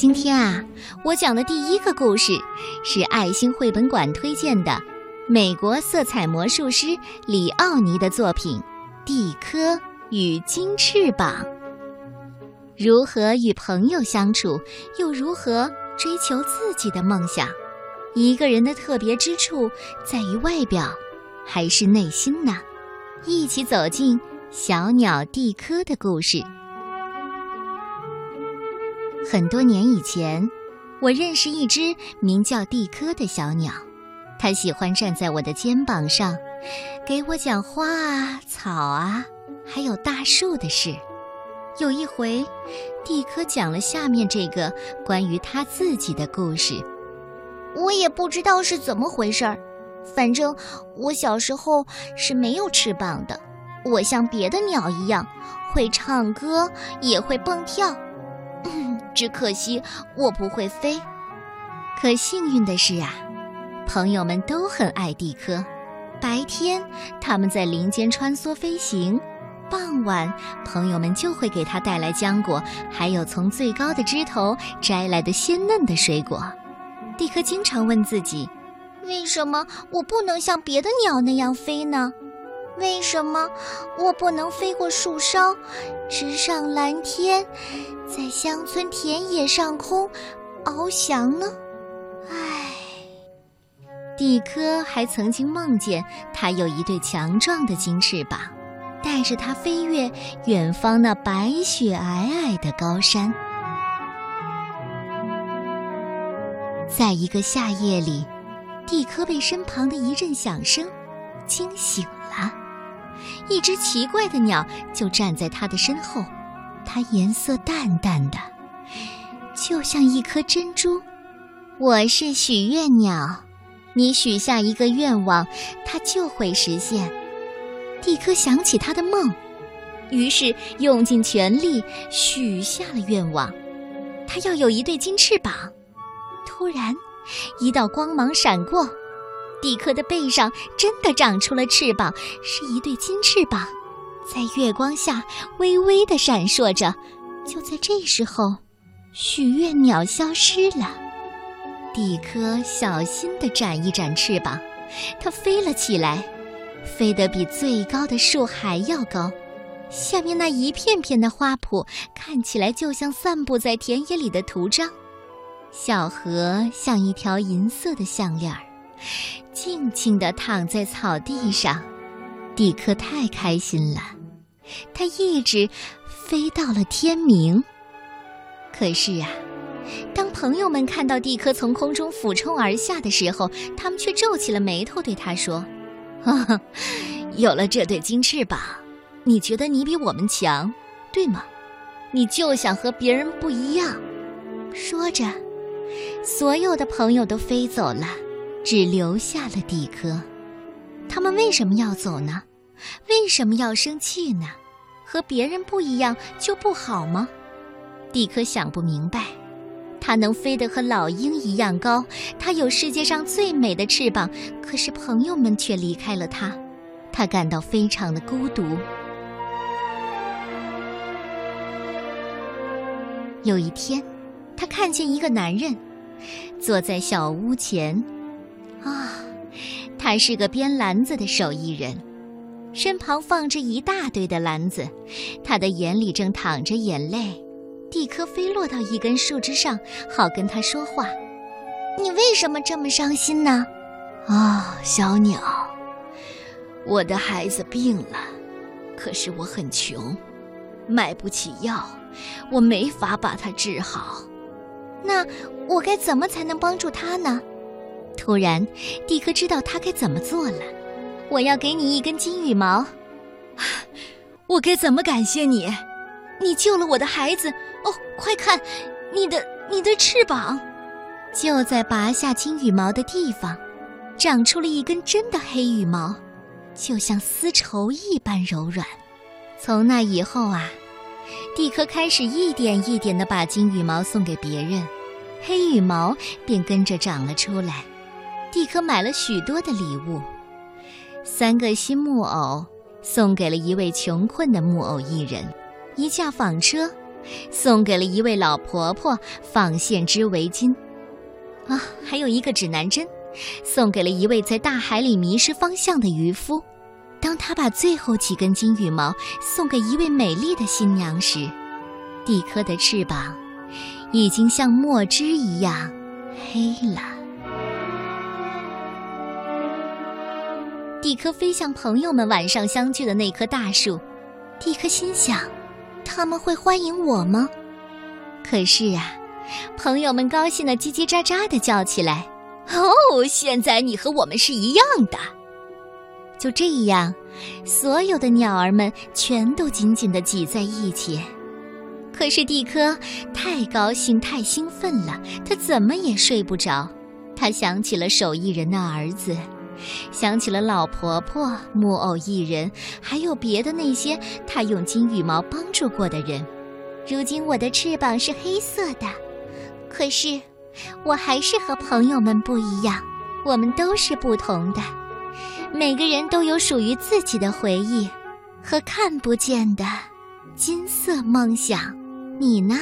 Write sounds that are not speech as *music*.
今天啊，我讲的第一个故事是爱心绘本馆推荐的美国色彩魔术师里奥尼的作品《蒂科与金翅膀》。如何与朋友相处，又如何追求自己的梦想？一个人的特别之处在于外表，还是内心呢？一起走进小鸟蒂科的故事。很多年以前，我认识一只名叫蒂科的小鸟，它喜欢站在我的肩膀上，给我讲花啊、草啊，还有大树的事。有一回，蒂科讲了下面这个关于他自己的故事。我也不知道是怎么回事儿，反正我小时候是没有翅膀的。我像别的鸟一样，会唱歌，也会蹦跳。只可惜我不会飞，可幸运的是啊，朋友们都很爱蒂科。白天他们在林间穿梭飞行，傍晚朋友们就会给他带来浆果，还有从最高的枝头摘来的鲜嫩的水果。蒂科经常问自己：为什么我不能像别的鸟那样飞呢？为什么我不能飞过树梢，直上蓝天，在乡村田野上空翱翔呢？唉，蒂科还曾经梦见他有一对强壮的金翅膀，带着他飞越远方那白雪皑皑的高山。在一个夏夜里，蒂科被身旁的一阵响声惊醒了。一只奇怪的鸟就站在他的身后，它颜色淡淡的，就像一颗珍珠。我是许愿鸟，你许下一个愿望，它就会实现。蒂科想起他的梦，于是用尽全力许下了愿望，他要有一对金翅膀。突然，一道光芒闪过。蒂克的背上真的长出了翅膀，是一对金翅膀，在月光下微微的闪烁着。就在这时候，许愿鸟消失了。蒂科小心地展一展翅膀，它飞了起来，飞得比最高的树还要高。下面那一片片的花圃看起来就像散布在田野里的图章，小河像一条银色的项链儿。静静地躺在草地上，蒂克太开心了，他一直飞到了天明。可是啊，当朋友们看到蒂克从空中俯冲而下的时候，他们却皱起了眉头，对他说：“ *laughs* 有了这对金翅膀，你觉得你比我们强，对吗？你就想和别人不一样。”说着，所有的朋友都飞走了。只留下了蒂科，他们为什么要走呢？为什么要生气呢？和别人不一样就不好吗？蒂科想不明白。他能飞得和老鹰一样高，他有世界上最美的翅膀，可是朋友们却离开了他，他感到非常的孤独。有一天，他看见一个男人坐在小屋前。啊，他是个编篮子的手艺人，身旁放着一大堆的篮子，他的眼里正淌着眼泪。蒂科飞落到一根树枝上，好跟他说话。你为什么这么伤心呢？啊，小鸟，我的孩子病了，可是我很穷，买不起药，我没法把他治好。那我该怎么才能帮助他呢？突然，蒂克知道他该怎么做了。我要给你一根金羽毛，我该怎么感谢你？你救了我的孩子。哦，快看，你的你的翅膀！就在拔下金羽毛的地方，长出了一根真的黑羽毛，就像丝绸一般柔软。从那以后啊，蒂克开始一点一点的把金羽毛送给别人，黑羽毛便跟着长了出来。蒂科买了许多的礼物，三个新木偶送给了一位穷困的木偶艺人，一架纺车送给了一位老婆婆纺线织围巾。啊，还有一个指南针，送给了一位在大海里迷失方向的渔夫。当他把最后几根金羽毛送给一位美丽的新娘时，蒂科的翅膀已经像墨汁一样黑了。蒂科飞向朋友们晚上相聚的那棵大树，蒂科心想：他们会欢迎我吗？可是啊，朋友们高兴的叽叽喳喳的叫起来：“哦，现在你和我们是一样的！”就这样，所有的鸟儿们全都紧紧的挤在一起。可是蒂科太高兴、太兴奋了，他怎么也睡不着。他想起了手艺人的儿子。想起了老婆婆、木偶艺人，还有别的那些他用金羽毛帮助过的人。如今我的翅膀是黑色的，可是我还是和朋友们不一样。我们都是不同的，每个人都有属于自己的回忆和看不见的金色梦想。你呢？